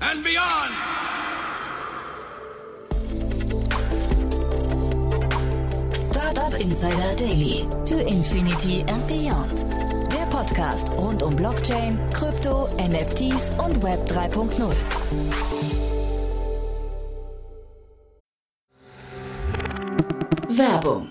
and beyond! Startup Insider Daily. To Infinity and Beyond. Der Podcast rund um Blockchain, Krypto, NFTs und Web 3.0. Werbung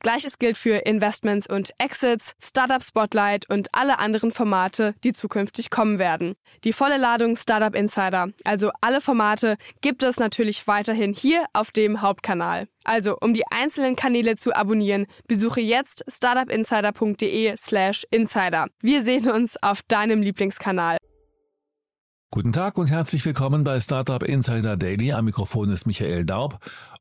Gleiches gilt für Investments und Exits, Startup Spotlight und alle anderen Formate, die zukünftig kommen werden. Die volle Ladung Startup Insider, also alle Formate, gibt es natürlich weiterhin hier auf dem Hauptkanal. Also, um die einzelnen Kanäle zu abonnieren, besuche jetzt startupinsider.de/slash insider. Wir sehen uns auf deinem Lieblingskanal. Guten Tag und herzlich willkommen bei Startup Insider Daily. Am Mikrofon ist Michael Daub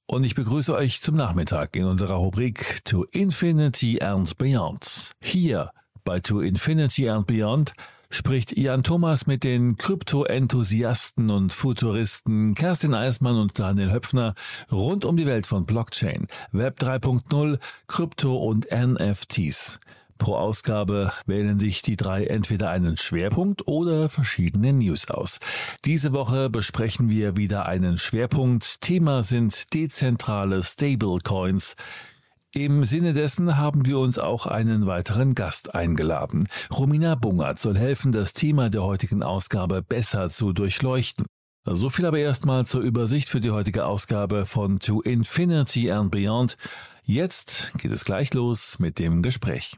und ich begrüße euch zum Nachmittag in unserer Rubrik To Infinity and Beyond. Hier bei To Infinity and Beyond spricht Jan Thomas mit den Krypto-Enthusiasten und Futuristen Kerstin Eismann und Daniel Höpfner rund um die Welt von Blockchain, Web 3.0, Krypto und NFTs. Pro Ausgabe wählen sich die drei entweder einen Schwerpunkt oder verschiedene News aus. Diese Woche besprechen wir wieder einen Schwerpunkt. Thema sind dezentrale Stablecoins. Im Sinne dessen haben wir uns auch einen weiteren Gast eingeladen. Romina Bungert soll helfen, das Thema der heutigen Ausgabe besser zu durchleuchten. So viel aber erstmal zur Übersicht für die heutige Ausgabe von To Infinity and Beyond. Jetzt geht es gleich los mit dem Gespräch.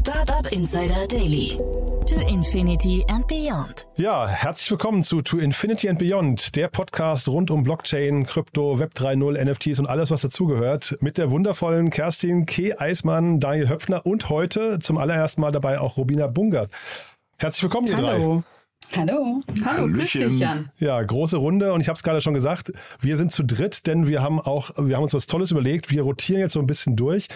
Startup Insider Daily. To Infinity and Beyond. Ja, herzlich willkommen zu To Infinity and Beyond, der Podcast rund um Blockchain, Krypto, Web 3.0, NFTs und alles, was dazugehört. Mit der wundervollen Kerstin K. Eismann, Daniel Höpfner und heute zum allerersten Mal dabei auch Robina Bungert. Herzlich willkommen, ihr Hallo. drei. Hallo. Hallo, grüß dich, Jan. Ja, große Runde und ich habe es gerade schon gesagt, wir sind zu dritt, denn wir haben auch, wir haben uns was Tolles überlegt. Wir rotieren jetzt so ein bisschen durch.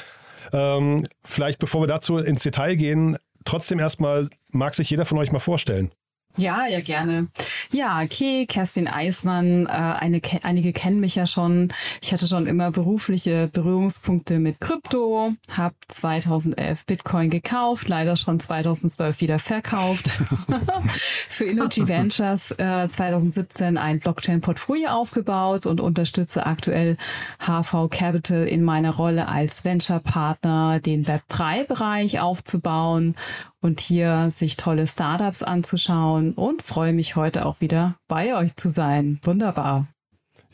Ähm, vielleicht bevor wir dazu ins Detail gehen, trotzdem erstmal mag sich jeder von euch mal vorstellen. Ja, ja, gerne. Ja, okay, Kerstin Eismann, äh, eine, einige kennen mich ja schon. Ich hatte schon immer berufliche Berührungspunkte mit Krypto, habe 2011 Bitcoin gekauft, leider schon 2012 wieder verkauft. Für Energy Ventures äh, 2017 ein Blockchain-Portfolio aufgebaut und unterstütze aktuell HV Capital in meiner Rolle als Venture-Partner, den Web3-Bereich aufzubauen und hier sich tolle Startups anzuschauen und freue mich heute auch wieder bei euch zu sein. Wunderbar.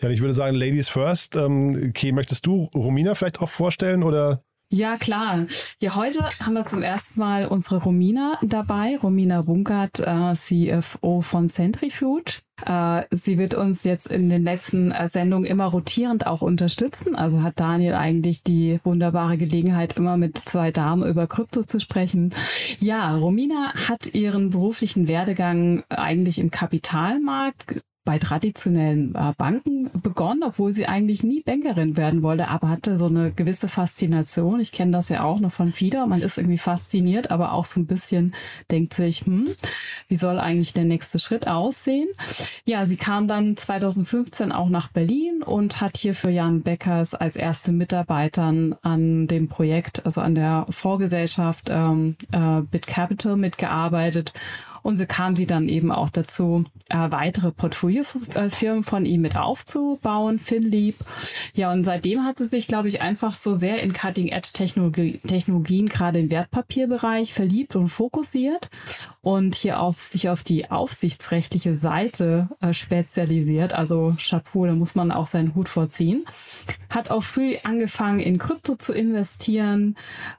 Ja, ich würde sagen, Ladies first. Ähm, okay, möchtest du Romina vielleicht auch vorstellen oder? Ja, klar. Ja, heute haben wir zum ersten Mal unsere Romina dabei, Romina Bunkert, äh, CFO von Centrifuge. Äh, sie wird uns jetzt in den letzten äh, Sendungen immer rotierend auch unterstützen. Also hat Daniel eigentlich die wunderbare Gelegenheit, immer mit zwei Damen über Krypto zu sprechen. Ja, Romina hat ihren beruflichen Werdegang eigentlich im Kapitalmarkt bei traditionellen äh, Banken begonnen, obwohl sie eigentlich nie Bankerin werden wollte, aber hatte so eine gewisse Faszination. Ich kenne das ja auch noch von FIDA. Man ist irgendwie fasziniert, aber auch so ein bisschen denkt sich, hm, wie soll eigentlich der nächste Schritt aussehen? Ja, sie kam dann 2015 auch nach Berlin und hat hier für Jan Beckers als erste Mitarbeitern an dem Projekt, also an der Vorgesellschaft ähm, äh, Bit Capital mitgearbeitet und so kam sie dann eben auch dazu, äh, weitere Portfoliofirmen von ihm mit aufzubauen, FinLeap. Ja, und seitdem hat sie sich, glaube ich, einfach so sehr in Cutting-Edge-Technologien, gerade im Wertpapierbereich verliebt und fokussiert und hier auf sich auf die aufsichtsrechtliche Seite äh, spezialisiert. Also Chapeau, da muss man auch seinen Hut vorziehen. Hat auch früh angefangen in Krypto zu investieren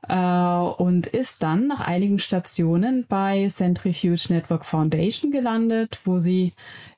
äh, und ist dann nach einigen Stationen bei Centrifuge Network Foundation gelandet, wo sie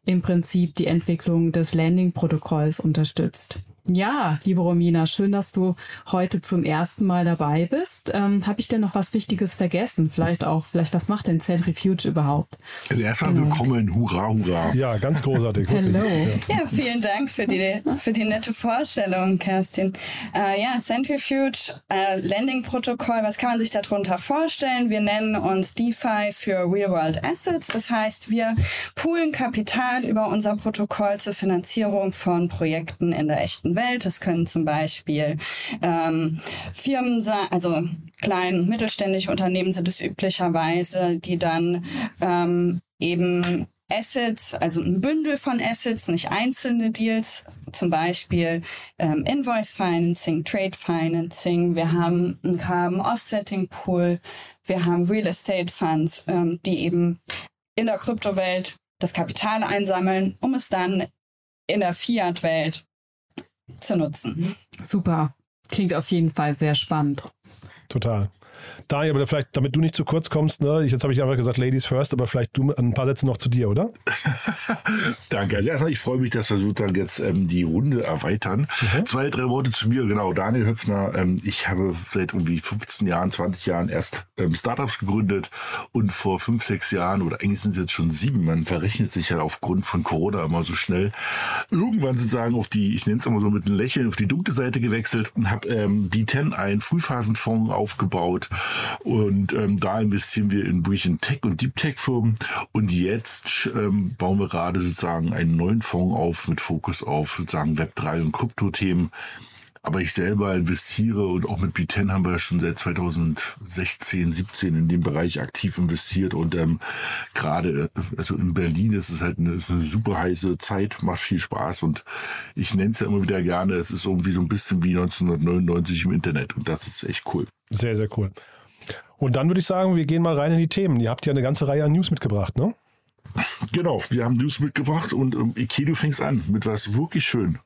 im Prinzip die Entwicklung des Landing-Protokolls unterstützt. Ja, liebe Romina, schön, dass du heute zum ersten Mal dabei bist. Ähm, Habe ich denn noch was Wichtiges vergessen? Vielleicht auch, vielleicht was macht denn Centrifuge überhaupt? Also erstmal genau. willkommen, hurra, hurra. Ja, ganz großartig. Hello. Ja, vielen Dank für die, für die nette Vorstellung, Kerstin. Äh, ja, Centrifuge, äh, Landing-Protokoll, was kann man sich darunter vorstellen? Wir nennen uns DeFi für Real-World Assets. Das heißt, wir poolen Kapital über unser Protokoll zur Finanzierung von Projekten in der echten Welt. Das können zum Beispiel ähm, Firmen sein, also klein- und mittelständische Unternehmen sind es üblicherweise, die dann ähm, eben Assets, also ein Bündel von Assets, nicht einzelne Deals, zum Beispiel ähm, Invoice Financing, Trade Financing, wir haben einen Carbon Offsetting Pool, wir haben Real Estate Funds, ähm, die eben in der Kryptowelt das Kapital einsammeln, um es dann in der Fiat-Welt zu nutzen. Super. Klingt auf jeden Fall sehr spannend. Total. Daniel, aber vielleicht, damit du nicht zu kurz kommst, ne? jetzt habe ich einfach gesagt, Ladies first, aber vielleicht du ein paar Sätze noch zu dir, oder? Danke. Also erstmal, ich freue mich, dass wir sozusagen jetzt ähm, die Runde erweitern. Mhm. Zwei, drei Worte zu mir. Genau, Daniel Höpfner. Ähm, ich habe seit irgendwie 15 Jahren, 20 Jahren erst ähm, Startups gegründet und vor fünf, sechs Jahren, oder eigentlich sind es jetzt schon sieben, man verrechnet sich ja aufgrund von Corona immer so schnell, irgendwann sozusagen auf die, ich nenne es immer so mit einem Lächeln, auf die dunkle Seite gewechselt und habe ähm, B10, einen Frühphasenfonds aufgebaut und ähm, da investieren wir in Brichen Tech und Deep Tech Firmen. Und jetzt ähm, bauen wir gerade sozusagen einen neuen Fonds auf mit Fokus auf sozusagen Web3 und Krypto-Themen. Aber ich selber investiere und auch mit B10 haben wir schon seit 2016, 17 in dem Bereich aktiv investiert und ähm, gerade äh, also in Berlin ist es halt eine, ist eine super heiße Zeit, macht viel Spaß und ich nenne es ja immer wieder gerne, es ist irgendwie so ein bisschen wie 1999 im Internet und das ist echt cool. Sehr, sehr cool. Und dann würde ich sagen, wir gehen mal rein in die Themen. Ihr habt ja eine ganze Reihe an News mitgebracht, ne? Genau, wir haben News mitgebracht und ähm, Iki, du fängst an mit was wirklich schön.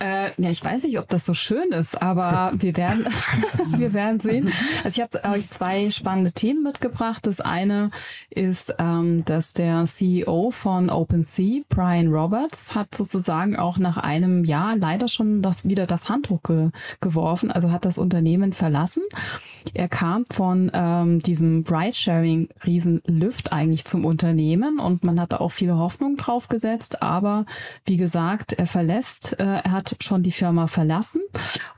Äh, ja, ich weiß nicht, ob das so schön ist, aber wir werden, wir werden sehen. Also ich habe euch zwei spannende Themen mitgebracht. Das eine ist, ähm, dass der CEO von OpenSea, Brian Roberts, hat sozusagen auch nach einem Jahr leider schon das, wieder das Handtuch ge geworfen, also hat das Unternehmen verlassen. Er kam von ähm, diesem Ride-Sharing-Riesen Lyft eigentlich zum Unternehmen und man hatte auch viele Hoffnungen drauf gesetzt, aber wie gesagt, er verlässt, äh, er hat schon die Firma verlassen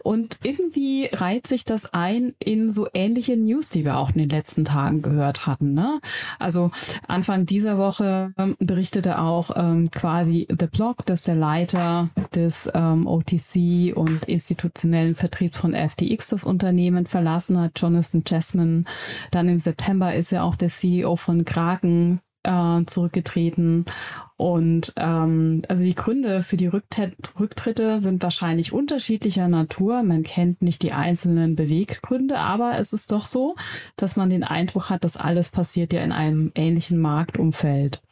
und irgendwie reiht sich das ein in so ähnliche News, die wir auch in den letzten Tagen gehört hatten. Ne? Also Anfang dieser Woche ähm, berichtete auch ähm, quasi The Block, dass der Leiter des ähm, OTC und institutionellen Vertriebs von FTX das Unternehmen verlassen hat, Jonathan Jasmine. Dann im September ist er auch der CEO von Kraken äh, zurückgetreten. Und ähm, also die Gründe für die Rücktritte sind wahrscheinlich unterschiedlicher Natur. Man kennt nicht die einzelnen Beweggründe, aber es ist doch so, dass man den Eindruck hat, dass alles passiert ja in einem ähnlichen Marktumfeld.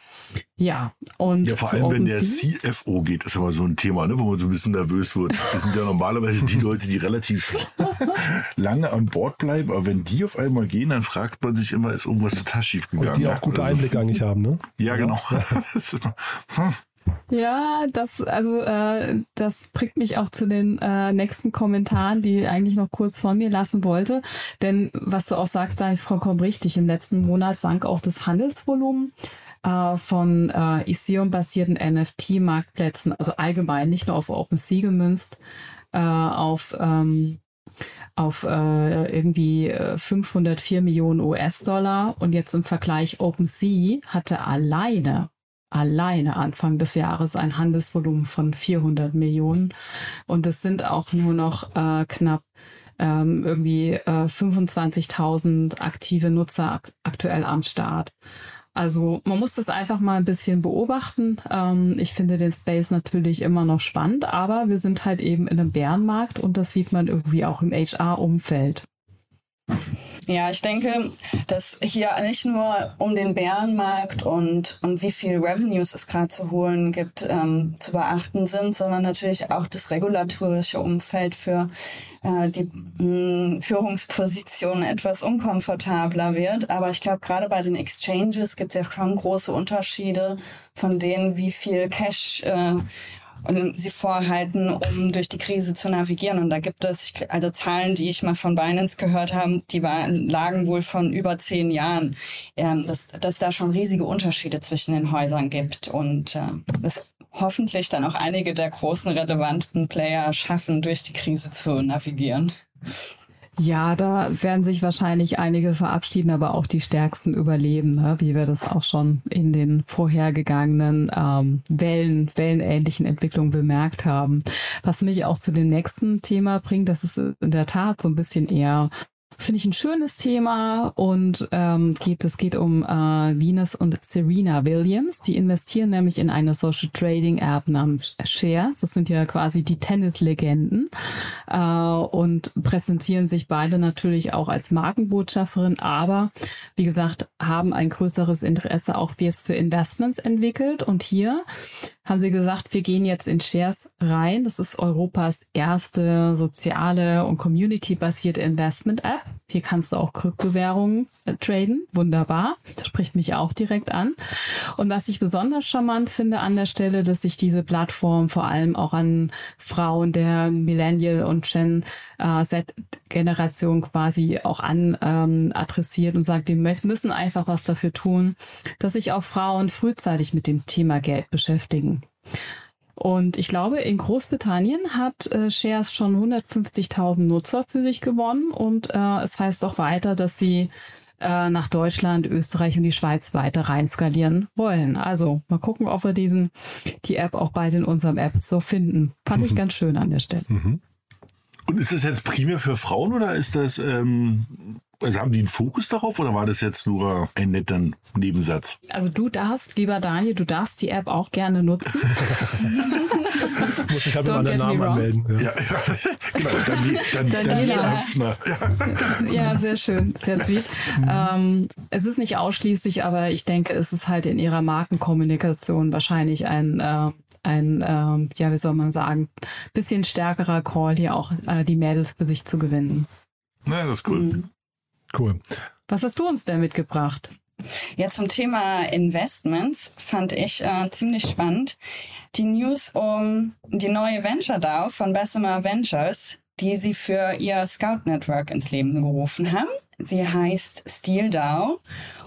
Ja, und ja, vor allem, wenn der CFO geht, ist immer so ein Thema, ne, wo man so ein bisschen nervös wird. Das sind ja normalerweise die Leute, die relativ lange an Bord bleiben, aber wenn die auf einmal gehen, dann fragt man sich immer, ist irgendwas total schief gegangen. Und die auch gute also, Einblicke eigentlich haben, ne? Ja, genau. Ja, das, also äh, das bringt mich auch zu den äh, nächsten Kommentaren, die ich eigentlich noch kurz vor mir lassen wollte. Denn was du auch sagst, da ist vollkommen richtig. Im letzten Monat sank auch das Handelsvolumen äh, von äh, Ethereum-basierten NFT-Marktplätzen, also allgemein nicht nur auf OpenSea gemünzt, äh, auf ähm, auf äh, irgendwie 504 äh, Millionen US-Dollar und jetzt im Vergleich OpenSea hatte alleine alleine Anfang des Jahres ein Handelsvolumen von 400 Millionen und es sind auch nur noch äh, knapp ähm, irgendwie äh, 25.000 aktive Nutzer ak aktuell am Start. Also man muss das einfach mal ein bisschen beobachten. Ähm, ich finde den Space natürlich immer noch spannend, aber wir sind halt eben in einem Bärenmarkt und das sieht man irgendwie auch im HR-Umfeld. Ja, ich denke, dass hier nicht nur um den Bärenmarkt und, und wie viel Revenues es gerade zu holen gibt, ähm, zu beachten sind, sondern natürlich auch das regulatorische Umfeld für äh, die mh, Führungsposition etwas unkomfortabler wird. Aber ich glaube, gerade bei den Exchanges gibt es ja schon große Unterschiede von denen, wie viel Cash äh, sie vorhalten, um durch die Krise zu navigieren. Und da gibt es also Zahlen, die ich mal von Binance gehört habe, die waren, lagen wohl von über zehn Jahren, ähm, dass, dass da schon riesige Unterschiede zwischen den Häusern gibt und äh, das hoffentlich dann auch einige der großen relevanten Player schaffen, durch die Krise zu navigieren. Ja, da werden sich wahrscheinlich einige verabschieden, aber auch die Stärksten überleben, ne? wie wir das auch schon in den vorhergegangenen ähm, Wellen, wellenähnlichen Entwicklungen bemerkt haben. Was mich auch zu dem nächsten Thema bringt, das ist in der Tat so ein bisschen eher Finde ich ein schönes Thema und ähm, geht, es geht um äh, Venus und Serena Williams. Die investieren nämlich in eine Social Trading App namens Shares. Das sind ja quasi die Tennislegenden und präsentieren sich beide natürlich auch als Markenbotschafterin, aber wie gesagt, haben ein größeres Interesse auch jetzt für Investments entwickelt. Und hier haben sie gesagt, wir gehen jetzt in Shares rein. Das ist Europas erste soziale und community-basierte Investment-App. Hier kannst du auch Kryptowährungen äh, traden. Wunderbar. Das spricht mich auch direkt an. Und was ich besonders charmant finde an der Stelle, dass sich diese Plattform vor allem auch an Frauen der Millennial und Gen äh, Z-Generation quasi auch an ähm, adressiert und sagt, wir müssen einfach was dafür tun, dass sich auch Frauen frühzeitig mit dem Thema Geld beschäftigen. Und ich glaube, in Großbritannien hat äh, Shares schon 150.000 Nutzer für sich gewonnen und äh, es heißt auch weiter, dass sie äh, nach Deutschland, Österreich und die Schweiz weiter rein skalieren wollen. Also mal gucken, ob wir diesen, die App auch bald in unserem App so finden. Fand ich ganz schön an der Stelle. Mhm. Und ist das jetzt primär für Frauen oder ist das ähm, also haben die einen Fokus darauf oder war das jetzt nur ein netter Nebensatz? Also du darfst, lieber Daniel, du darfst die App auch gerne nutzen. Muss ich halt mal den Namen anmelden. Ja. Ja, ja. genau, dann, dann, dann, Daniela. Ja. ja, sehr schön, sehr sweet. Mhm. Ähm, es ist nicht ausschließlich, aber ich denke, es ist halt in ihrer Markenkommunikation wahrscheinlich ein äh, ein, ähm, ja, wie soll man sagen, bisschen stärkerer Call, hier auch äh, die Mädels für sich zu gewinnen. Na, das ist cool. Mhm. Cool. Was hast du uns denn mitgebracht? Ja, zum Thema Investments fand ich äh, ziemlich spannend die News um die neue Venture DAO von Bessemer Ventures, die sie für ihr Scout Network ins Leben gerufen haben. Sie heißt Steel DAO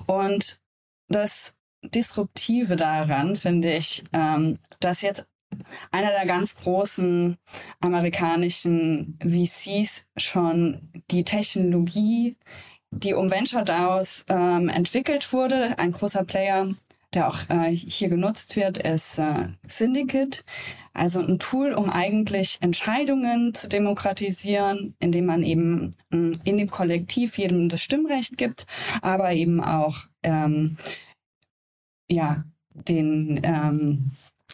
und das Disruptive daran finde ich, ähm, dass jetzt einer der ganz großen amerikanischen VCs schon die Technologie die um Venture DAOs ähm, entwickelt wurde. Ein großer Player, der auch äh, hier genutzt wird, ist äh, Syndicate. Also ein Tool, um eigentlich Entscheidungen zu demokratisieren, indem man eben äh, in dem Kollektiv jedem das Stimmrecht gibt, aber eben auch ähm, ja den ähm,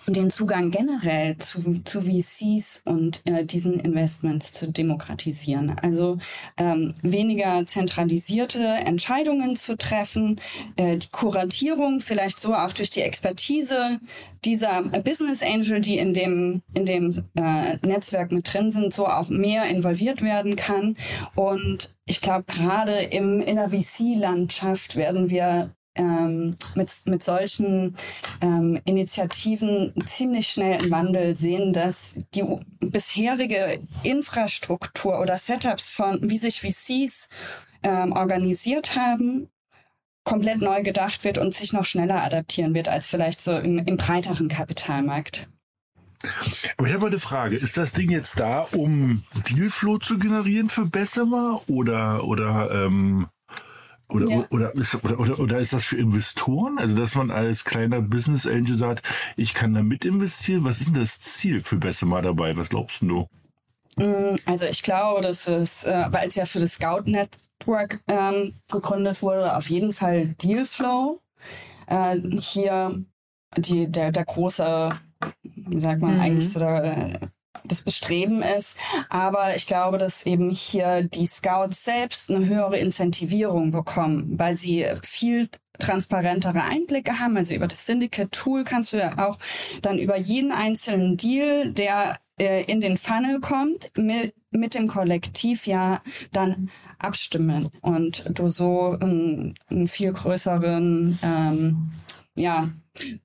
den Zugang generell zu, zu VCs und äh, diesen Investments zu demokratisieren. Also ähm, weniger zentralisierte Entscheidungen zu treffen, äh, die Kuratierung vielleicht so auch durch die Expertise dieser Business Angel, die in dem, in dem äh, Netzwerk mit drin sind, so auch mehr involviert werden kann. Und ich glaube, gerade im, in der VC-Landschaft werden wir ähm, mit, mit solchen ähm, Initiativen ziemlich schnell einen Wandel sehen, dass die bisherige Infrastruktur oder Setups von, wie sich VCs ähm, organisiert haben, komplett neu gedacht wird und sich noch schneller adaptieren wird als vielleicht so im, im breiteren Kapitalmarkt. Aber ich habe eine Frage. Ist das Ding jetzt da, um Dealflow zu generieren für Bessemer oder, oder ähm, oder, ja. oder, ist, oder, oder, oder ist das für Investoren? Also, dass man als kleiner Business Angel sagt, ich kann da mit investieren. Was ist denn das Ziel für Bessemer dabei? Was glaubst du? Mm, also ich glaube, dass es, äh, weil es ja für das Scout Network ähm, gegründet wurde, auf jeden Fall Dealflow. Äh, hier die, der, der große, wie sagt man, mhm. eigentlich so der, das Bestreben ist. Aber ich glaube, dass eben hier die Scouts selbst eine höhere Incentivierung bekommen, weil sie viel transparentere Einblicke haben. Also über das Syndicate-Tool kannst du ja auch dann über jeden einzelnen Deal, der äh, in den Funnel kommt, mit, mit dem Kollektiv ja dann abstimmen und du so einen, einen viel größeren ähm, ja,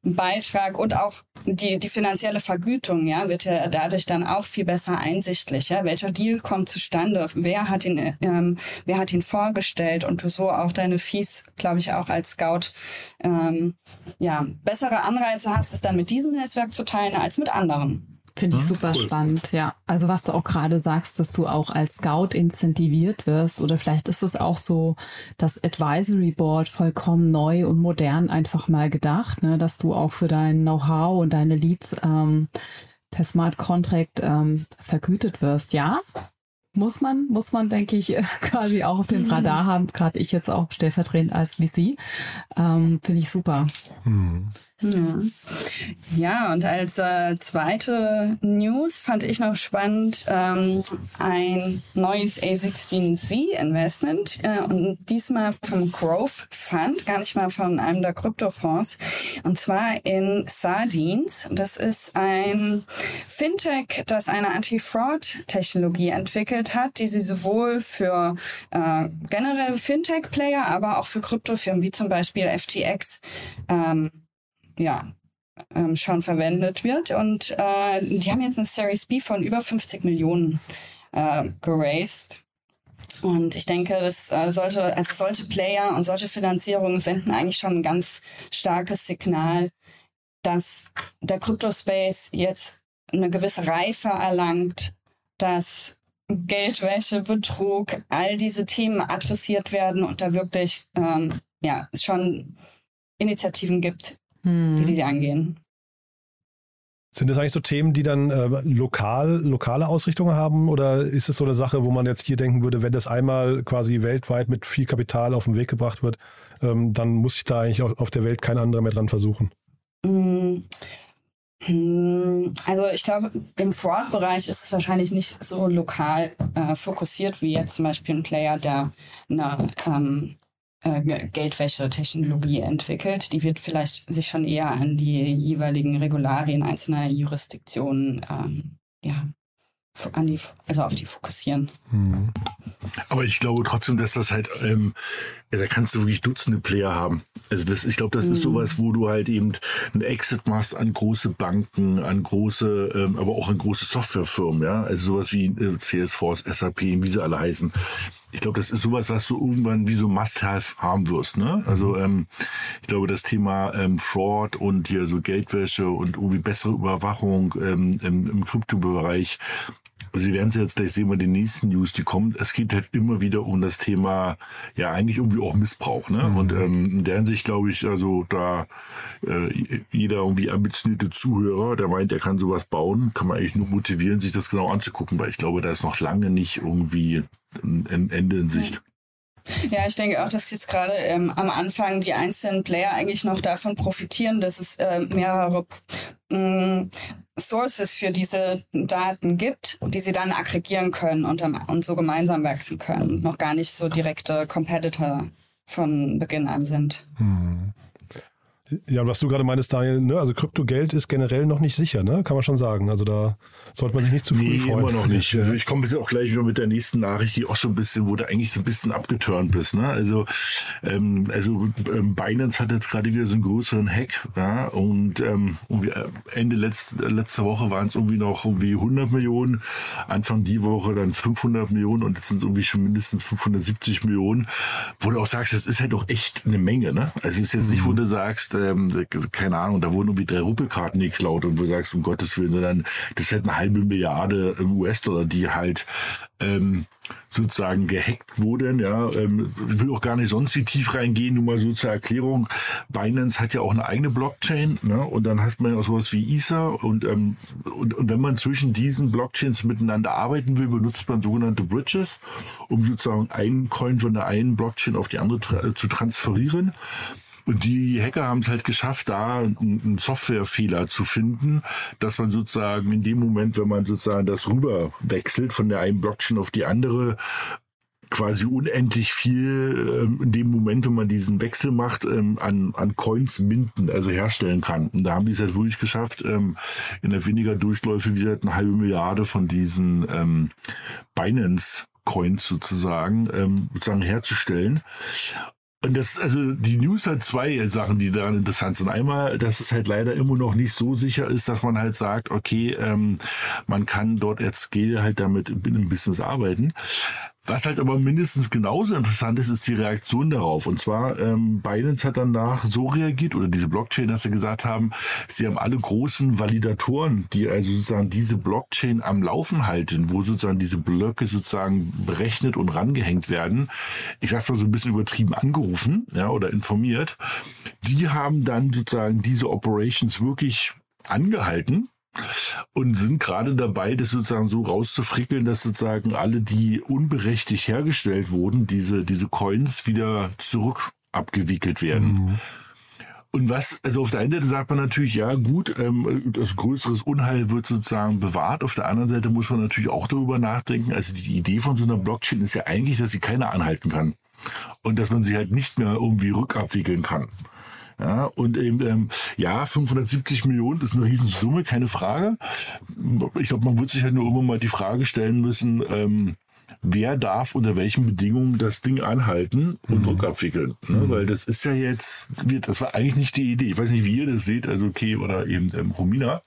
Beitrag und auch die, die finanzielle Vergütung, ja, wird ja dadurch dann auch viel besser einsichtlich, ja, welcher Deal kommt zustande, wer hat ihn, ähm, wer hat ihn vorgestellt? Und du so auch deine Fees, glaube ich, auch als Scout, ähm, ja, bessere Anreize hast, es dann mit diesem Netzwerk zu teilen als mit anderen. Finde ich hm, super cool. spannend, ja. Also was du auch gerade sagst, dass du auch als Scout incentiviert wirst oder vielleicht ist es auch so das Advisory Board vollkommen neu und modern einfach mal gedacht, ne, dass du auch für dein Know-how und deine Leads ähm, per Smart Contract ähm, vergütet wirst. Ja, muss man, muss man, denke ich, quasi auch auf dem Radar haben. Gerade ich jetzt auch stellvertretend als VC. Ähm, Finde ich super. Hm. Ja. ja, und als äh, zweite News fand ich noch spannend ähm, ein neues A16Z Investment äh, und diesmal vom Growth Fund, gar nicht mal von einem der Kryptofonds, und zwar in Sardines. Das ist ein Fintech, das eine Anti-Fraud-Technologie entwickelt hat, die sie sowohl für äh, generell Fintech-Player, aber auch für Kryptofirmen wie zum Beispiel FTX ähm, ja, ähm, schon verwendet wird. Und äh, die haben jetzt eine Series B von über 50 Millionen äh, geraced. Und ich denke, das äh, sollte, also solche Player und solche Finanzierungen senden eigentlich schon ein ganz starkes Signal, dass der Kryptospace jetzt eine gewisse Reife erlangt, dass Geldwäsche, Betrug, all diese Themen adressiert werden und da wirklich ähm, ja schon Initiativen gibt, hm. die sie angehen. Sind das eigentlich so Themen, die dann äh, lokal, lokale Ausrichtungen haben? Oder ist es so eine Sache, wo man jetzt hier denken würde, wenn das einmal quasi weltweit mit viel Kapital auf den Weg gebracht wird, ähm, dann muss sich da eigentlich auf, auf der Welt kein anderer mehr dran versuchen? Hm. hm also ich glaube, im Fraud-Bereich ist es wahrscheinlich nicht so lokal äh, fokussiert wie jetzt zum Beispiel ein Player, der eine ähm, äh, Geldwäsche-Technologie entwickelt. Die wird vielleicht sich schon eher an die jeweiligen Regularien einzelner Jurisdiktionen ähm, ja, an die, also auf die fokussieren. Mhm. Aber ich glaube trotzdem, dass das halt, ähm, ja, da kannst du wirklich Dutzende Player haben. Also das, ich glaube, das mhm. ist sowas, wo du halt eben einen Exit machst an große Banken, an große, ähm, aber auch an große Softwarefirmen, ja. Also sowas wie äh, Salesforce, SAP, wie sie alle heißen ich glaube, das ist sowas, was du irgendwann wie so Must-Have haben wirst. Ne? Also mhm. ähm, ich glaube, das Thema ähm, Fraud und hier so Geldwäsche und irgendwie bessere Überwachung ähm, im, im Kryptobereich, Sie werden es jetzt gleich sehen bei den nächsten News, die kommen. Es geht halt immer wieder um das Thema, ja, eigentlich irgendwie auch Missbrauch. Ne? Mhm. Und ähm, in der Hinsicht glaube ich, also da äh, jeder irgendwie ambitionierte Zuhörer, der meint, er kann sowas bauen, kann man eigentlich nur motivieren, sich das genau anzugucken, weil ich glaube, da ist noch lange nicht irgendwie ein Ende in Sicht. Ja, ich denke auch, dass jetzt gerade ähm, am Anfang die einzelnen Player eigentlich noch davon profitieren, dass es äh, mehrere mh, Sources für diese Daten gibt, die sie dann aggregieren können und, und so gemeinsam wachsen können und noch gar nicht so direkte Competitor von Beginn an sind. Hm. Ja, und was du gerade meinst, Daniel, ne, also Kryptogeld ist generell noch nicht sicher, ne? kann man schon sagen. Also da sollte man sich nicht zu früh nee, freuen. immer noch nicht. Also ich komme jetzt auch gleich wieder mit der nächsten Nachricht, die auch so ein bisschen, wo du eigentlich so ein bisschen abgeturnt bist. Ne? Also, ähm, also ähm, Binance hat jetzt gerade wieder so einen größeren Hack ja? und ähm, äh, Ende letzt, letzte Woche waren es irgendwie noch irgendwie 100 Millionen, Anfang die Woche dann 500 Millionen und jetzt sind es irgendwie schon mindestens 570 Millionen, wo du auch sagst, das ist halt doch echt eine Menge. Ne? Also es ist jetzt mhm. nicht, wo du sagst, ähm, keine Ahnung, da wurden irgendwie drei Ruppelkarten geklaut und wo du sagst, um Gottes Willen, sondern das ist eine halbe Milliarde US-Dollar, die halt ähm, sozusagen gehackt wurden. Ja, ähm, ich will auch gar nicht sonst die tief reingehen, nur mal so zur Erklärung. Binance hat ja auch eine eigene Blockchain, ne? Und dann hat man ja auch sowas wie Ether und, ähm, und, und wenn man zwischen diesen Blockchains miteinander arbeiten will, benutzt man sogenannte Bridges, um sozusagen einen Coin von der einen Blockchain auf die andere tra zu transferieren. Und die Hacker haben es halt geschafft, da einen Softwarefehler zu finden, dass man sozusagen in dem Moment, wenn man sozusagen das rüber wechselt von der einen Blockchain auf die andere, quasi unendlich viel ähm, in dem Moment, wenn man diesen Wechsel macht, ähm, an, an Coins minden, also herstellen kann. Und da haben die es halt wirklich geschafft, ähm, in der weniger Durchläufe wieder eine halbe Milliarde von diesen ähm, Binance Coins sozusagen ähm, sozusagen herzustellen. Und das, also die News hat zwei Sachen, die daran interessant sind. Einmal, dass es halt leider immer noch nicht so sicher ist, dass man halt sagt, okay, ähm, man kann dort at scale halt damit im Business arbeiten. Was halt aber mindestens genauso interessant ist, ist die Reaktion darauf. Und zwar, ähm, Binance hat danach so reagiert, oder diese Blockchain, dass sie gesagt haben, sie haben alle großen Validatoren, die also sozusagen diese Blockchain am Laufen halten, wo sozusagen diese Blöcke sozusagen berechnet und rangehängt werden. Ich sag's mal so ein bisschen übertrieben angerufen, ja, oder informiert. Die haben dann sozusagen diese Operations wirklich angehalten und sind gerade dabei, das sozusagen so rauszufrickeln, dass sozusagen alle, die unberechtigt hergestellt wurden, diese, diese Coins wieder zurück abgewickelt werden. Mhm. Und was, also auf der einen Seite sagt man natürlich, ja gut, ähm, das größeres Unheil wird sozusagen bewahrt. Auf der anderen Seite muss man natürlich auch darüber nachdenken. Also die Idee von so einer Blockchain ist ja eigentlich, dass sie keiner anhalten kann. Und dass man sie halt nicht mehr irgendwie rückabwickeln kann. Ja, und eben, ähm, ja, 570 Millionen ist eine Riesensumme, keine Frage. Ich glaube, man wird sich halt nur irgendwann mal die Frage stellen müssen, ähm, wer darf unter welchen Bedingungen das Ding anhalten und mhm. rückabwickeln. Ne? Mhm. Weil das ist ja jetzt, das war eigentlich nicht die Idee. Ich weiß nicht, wie ihr das seht, also okay, oder eben ähm, Romina.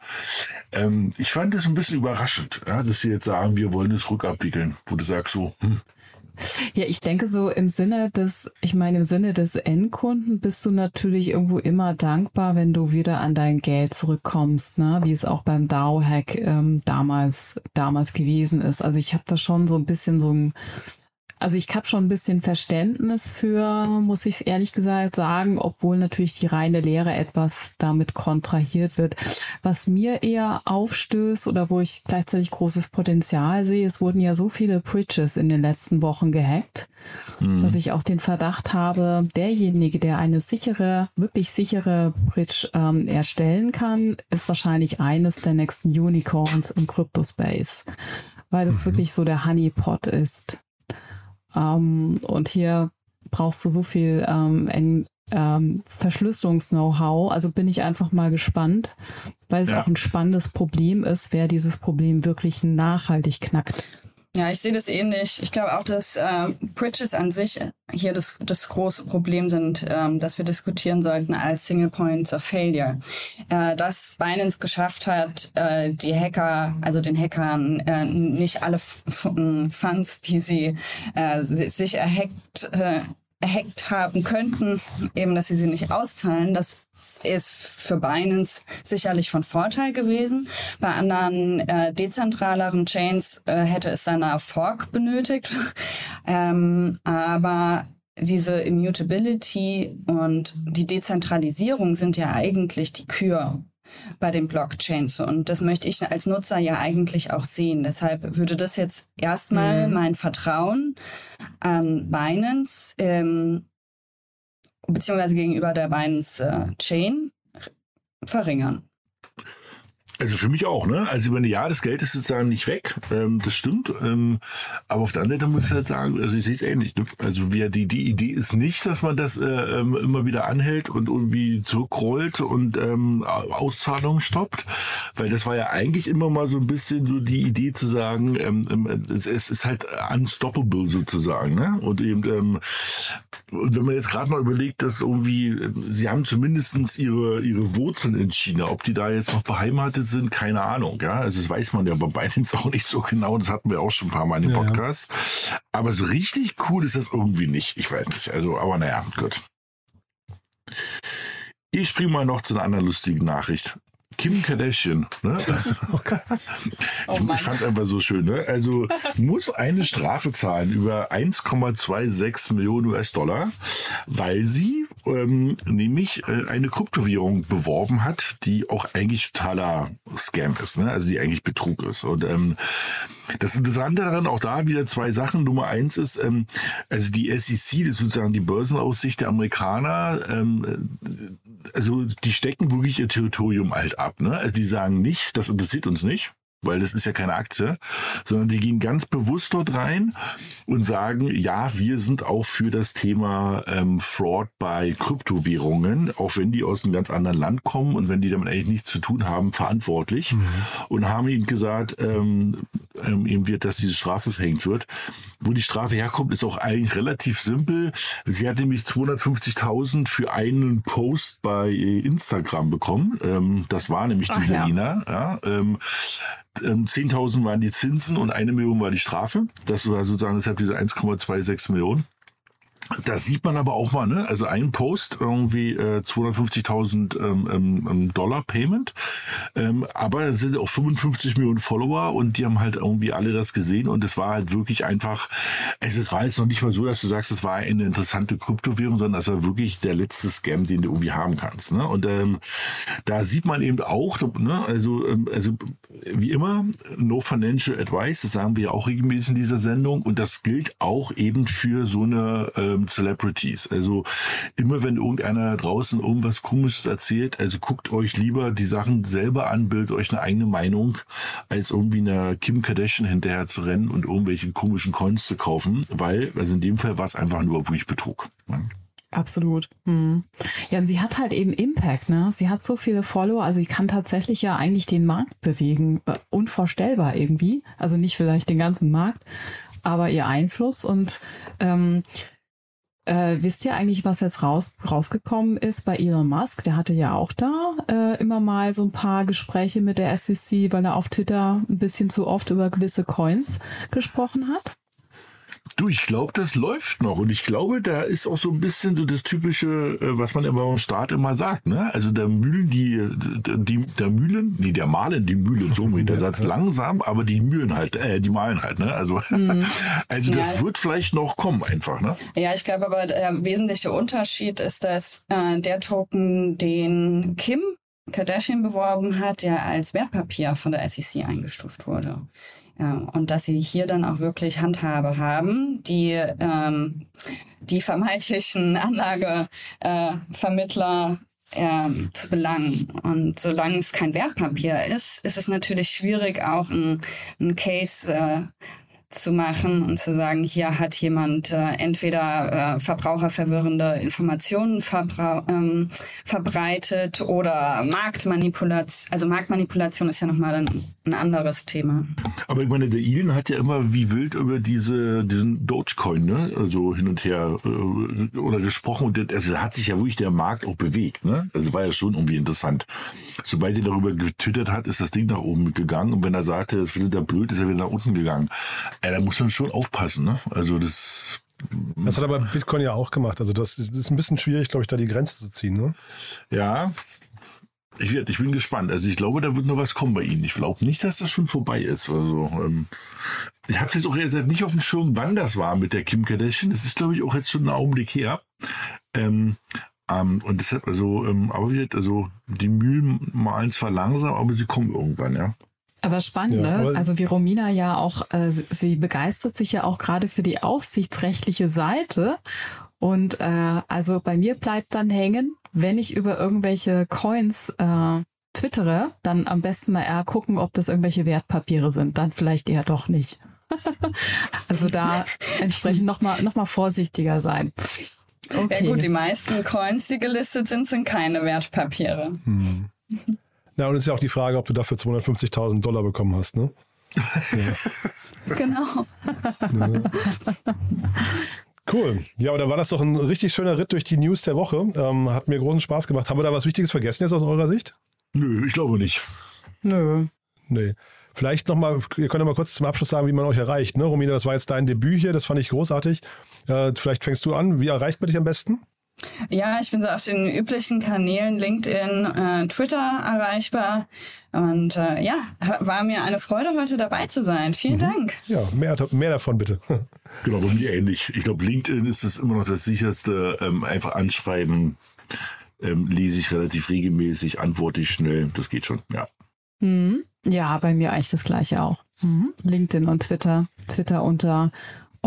Ähm, ich fand das ein bisschen überraschend, ja, dass sie jetzt sagen, wir wollen es rückabwickeln, wo du sagst so, hm, ja, ich denke so im Sinne des, ich meine im Sinne des Endkunden bist du natürlich irgendwo immer dankbar, wenn du wieder an dein Geld zurückkommst, ne? wie es auch beim DAO-Hack ähm, damals damals gewesen ist. Also ich habe da schon so ein bisschen so ein also ich habe schon ein bisschen Verständnis für, muss ich ehrlich gesagt sagen, obwohl natürlich die reine Lehre etwas damit kontrahiert wird. Was mir eher aufstößt oder wo ich gleichzeitig großes Potenzial sehe, es wurden ja so viele Bridges in den letzten Wochen gehackt, mhm. dass ich auch den Verdacht habe, derjenige, der eine sichere, wirklich sichere Bridge ähm, erstellen kann, ist wahrscheinlich eines der nächsten Unicorns im Crypto-Space weil das mhm. wirklich so der Honeypot ist. Ähm, und hier brauchst du so viel ähm, ähm, Verschlüsselungs-Know-how. Also bin ich einfach mal gespannt, weil es ja. auch ein spannendes Problem ist, wer dieses Problem wirklich nachhaltig knackt. Ja, ich sehe das ähnlich. Ich glaube auch, dass äh, Bridges an sich hier das, das große Problem sind, ähm, dass wir diskutieren sollten als Single Points of Failure. Äh, dass Binance geschafft hat, äh, die Hacker, also den Hackern, äh, nicht alle Funds, die sie äh, sich erhackt, äh, erhackt haben könnten, eben, dass sie sie nicht auszahlen, das ist für Binance sicherlich von Vorteil gewesen. Bei anderen äh, dezentraleren Chains äh, hätte es seine Fork benötigt. ähm, aber diese Immutability und die Dezentralisierung sind ja eigentlich die Kür bei den Blockchains. Und das möchte ich als Nutzer ja eigentlich auch sehen. Deshalb würde das jetzt erstmal mhm. mein Vertrauen an Binance ähm, beziehungsweise gegenüber der Binance äh, Chain verringern. Also für mich auch, ne? Also über ein Jahr das Geld ist sozusagen nicht weg, ähm, das stimmt. Ähm, aber auf der anderen Seite muss ich halt sagen, also ich sehe es ähnlich. Ne? Also wir, die, die Idee ist nicht, dass man das äh, ähm, immer wieder anhält und irgendwie zurückrollt und ähm, Auszahlungen stoppt, weil das war ja eigentlich immer mal so ein bisschen so die Idee zu sagen, ähm, ähm es, es ist halt unstoppable sozusagen, ne? Und eben ähm, und wenn man jetzt gerade mal überlegt, dass irgendwie, sie haben zumindestens ihre, ihre Wurzeln in China, ob die da jetzt noch beheimatet sind, keine Ahnung. Ja, also das weiß man ja bei Binance auch nicht so genau. Das hatten wir auch schon ein paar Mal in dem ja, Podcast. Ja. Aber so richtig cool ist das irgendwie nicht. Ich weiß nicht. Also, aber naja, gut. Ich springe mal noch zu einer anderen lustigen Nachricht. Kim Kardashian. Ne? Oh ich, ich fand einfach so schön. Ne? Also muss eine Strafe zahlen über 1,26 Millionen US-Dollar, weil sie ähm, nämlich äh, eine Kryptowährung beworben hat, die auch eigentlich totaler Scam ist, ne? also die eigentlich Betrug ist. Und ähm, das Interessante daran, auch da wieder zwei Sachen. Nummer eins ist, ähm, also die SEC, das ist sozusagen die Börsenaussicht der Amerikaner, ähm, also die stecken wirklich ihr Territorium halt ab. Ne? Also die sagen nicht, das interessiert uns nicht weil das ist ja keine Aktie, sondern die gehen ganz bewusst dort rein und sagen, ja, wir sind auch für das Thema ähm, Fraud bei Kryptowährungen, auch wenn die aus einem ganz anderen Land kommen und wenn die damit eigentlich nichts zu tun haben, verantwortlich mhm. und haben ihm gesagt, ähm, eben wird, dass diese Strafe verhängt wird. Wo die Strafe herkommt, ist auch eigentlich relativ simpel. Sie hat nämlich 250.000 für einen Post bei Instagram bekommen. Ähm, das war nämlich Ach, diese ja. Lina. Ja, ähm, 10.000 ähm, waren die Zinsen und eine Million war die Strafe. Das war sozusagen deshalb diese 1,26 Millionen. Da sieht man aber auch mal, ne? Also ein Post irgendwie äh, 250.000 ähm, ähm, ähm, Dollar Payment, ähm, aber es sind auch 55 Millionen Follower und die haben halt irgendwie alle das gesehen und es war halt wirklich einfach. Es war jetzt noch nicht mal so, dass du sagst, es war eine interessante Kryptowährung, sondern es war wirklich der letzte Scam, den du irgendwie haben kannst. Ne? Und ähm, da sieht man eben auch, ne? Also ähm, also wie immer, no financial advice, das sagen wir ja auch regelmäßig in dieser Sendung und das gilt auch eben für so eine äh, ähm, Celebrities. Also immer wenn irgendeiner draußen irgendwas Komisches erzählt, also guckt euch lieber die Sachen selber an, bildet euch eine eigene Meinung, als irgendwie einer Kim Kardashian hinterher zu rennen und irgendwelche komischen Coins zu kaufen, weil, also in dem Fall war es einfach nur wirklich Betrug. Absolut. Mhm. Ja, und sie hat halt eben Impact, ne? Sie hat so viele Follower, also sie kann tatsächlich ja eigentlich den Markt bewegen. Äh, unvorstellbar irgendwie. Also nicht vielleicht den ganzen Markt, aber ihr Einfluss und ähm, äh, wisst ihr eigentlich, was jetzt raus, rausgekommen ist bei Elon Musk? Der hatte ja auch da äh, immer mal so ein paar Gespräche mit der SEC, weil er auf Twitter ein bisschen zu oft über gewisse Coins gesprochen hat. Du, ich glaube, das läuft noch. Und ich glaube, da ist auch so ein bisschen so das typische, äh, was man immer beim Start immer sagt. Ne? Also der Mühlen, die, die, der Mühlen, nee, der Malen die Mühlen, so mit der Satz langsam, aber die Mühlen halt, äh, die malen halt. Ne? Also, mhm. also das ja. wird vielleicht noch kommen einfach. Ne? Ja, ich glaube aber, der wesentliche Unterschied ist, dass äh, der Token, den Kim Kardashian beworben hat, der als Wertpapier von der SEC eingestuft wurde. Ja, und dass sie hier dann auch wirklich Handhabe haben, die ähm, die vermeintlichen Anlagevermittler äh, zu belangen. Und solange es kein Wertpapier ist, ist es natürlich schwierig, auch ein, ein Case äh, zu machen und zu sagen, hier hat jemand äh, entweder äh, verbraucherverwirrende Informationen ähm, verbreitet oder Marktmanipulation. Also Marktmanipulation ist ja nochmal ein, ein anderes Thema. Aber ich meine, der Elon hat ja immer wie wild über diese, diesen Dogecoin, ne? Also hin und her äh, oder gesprochen. Und also da hat sich ja wirklich der Markt auch bewegt, ne? Also war ja schon irgendwie interessant. Sobald er darüber getwittert hat, ist das Ding nach oben gegangen. Und wenn er sagte, es findet er blöd, ist er wieder nach unten gegangen. Ja, da muss man schon aufpassen, ne? Also das. Das hat aber Bitcoin ja auch gemacht. Also das ist ein bisschen schwierig, glaube ich, da die Grenze zu ziehen, ne? Ja. Ich, ich bin gespannt. Also ich glaube, da wird noch was kommen bei Ihnen. Ich glaube nicht, dass das schon vorbei ist. Also ähm, ich habe jetzt auch jetzt nicht auf dem Schirm, wann das war mit der Kim Kardashian. Das ist, glaube ich, auch jetzt schon ein Augenblick her. Ähm, ähm, und deshalb, also, ähm, aber wie also die Mühlen malen zwar langsam, aber sie kommen irgendwann, ja. Aber spannend, ja, ne? Also wie Romina ja auch, äh, sie begeistert sich ja auch gerade für die aufsichtsrechtliche Seite. Und äh, also bei mir bleibt dann hängen, wenn ich über irgendwelche Coins äh, twittere, dann am besten mal eher gucken, ob das irgendwelche Wertpapiere sind. Dann vielleicht eher doch nicht. also da entsprechend nochmal noch mal vorsichtiger sein. Okay. Ja gut, die meisten Coins, die gelistet sind, sind keine Wertpapiere. Hm. Ja, und es ist ja auch die Frage, ob du dafür 250.000 Dollar bekommen hast, ne? Ja. genau. Ja. Cool. Ja, aber dann war das doch ein richtig schöner Ritt durch die News der Woche. Ähm, hat mir großen Spaß gemacht. Haben wir da was Wichtiges vergessen jetzt aus eurer Sicht? Nö, ich glaube nicht. Nö. Nee. Vielleicht nochmal, ihr könnt ja mal kurz zum Abschluss sagen, wie man euch erreicht. Ne? Romina, das war jetzt dein Debüt hier, das fand ich großartig. Äh, vielleicht fängst du an. Wie erreicht man dich am besten? Ja, ich bin so auf den üblichen Kanälen LinkedIn, äh, Twitter erreichbar. Und äh, ja, war mir eine Freude, heute dabei zu sein. Vielen mhm. Dank. Ja, mehr, mehr davon bitte. genau, bei mir ähnlich. Ich glaube, LinkedIn ist es immer noch das sicherste. Ähm, einfach anschreiben, ähm, lese ich relativ regelmäßig, antworte ich schnell. Das geht schon, ja. Mhm. Ja, bei mir eigentlich das gleiche auch. Mhm. LinkedIn und Twitter. Twitter unter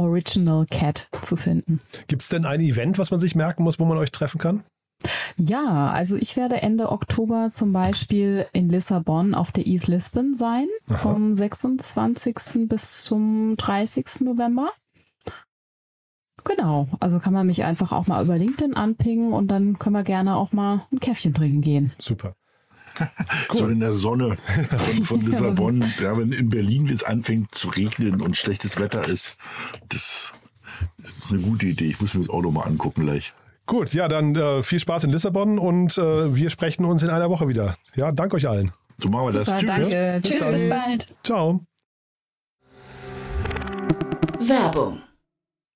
Original Cat zu finden. Gibt es denn ein Event, was man sich merken muss, wo man euch treffen kann? Ja, also ich werde Ende Oktober zum Beispiel in Lissabon auf der East Lisbon sein, Aha. vom 26. bis zum 30. November. Genau, also kann man mich einfach auch mal über LinkedIn anpingen und dann können wir gerne auch mal ein Käffchen trinken gehen. Super. Cool. So in der Sonne von, von Lissabon. ja, wenn in Berlin es anfängt zu regnen und schlechtes Wetter ist, das, das ist eine gute Idee. Ich muss mir das Auto mal angucken gleich. Gut, ja, dann äh, viel Spaß in Lissabon und äh, wir sprechen uns in einer Woche wieder. Ja, danke euch allen. So machen wir Super, das. Tschüss. Danke. Bis Tschüss, bis bald. Ciao. Werbung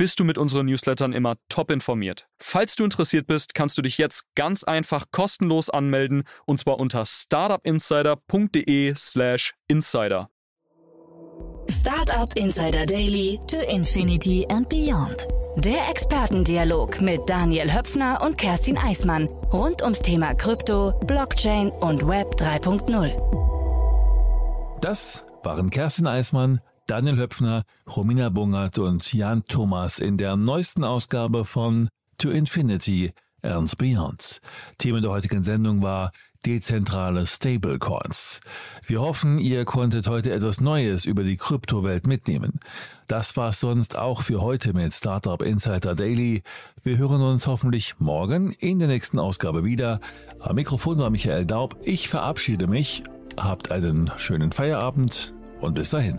bist du mit unseren Newslettern immer top informiert. Falls du interessiert bist, kannst du dich jetzt ganz einfach kostenlos anmelden und zwar unter startupinsider.de/slash insider. Startup Insider Daily to Infinity and Beyond. Der Expertendialog mit Daniel Höpfner und Kerstin Eismann rund ums Thema Krypto, Blockchain und Web 3.0. Das waren Kerstin Eismann Daniel Höpfner, Romina Bungert und Jan Thomas in der neuesten Ausgabe von To Infinity and Beyond. Thema der heutigen Sendung war dezentrale Stablecoins. Wir hoffen, ihr konntet heute etwas Neues über die Kryptowelt mitnehmen. Das war's sonst auch für heute mit Startup Insider Daily. Wir hören uns hoffentlich morgen in der nächsten Ausgabe wieder. Am Mikrofon war Michael Daub. Ich verabschiede mich. Habt einen schönen Feierabend und bis dahin.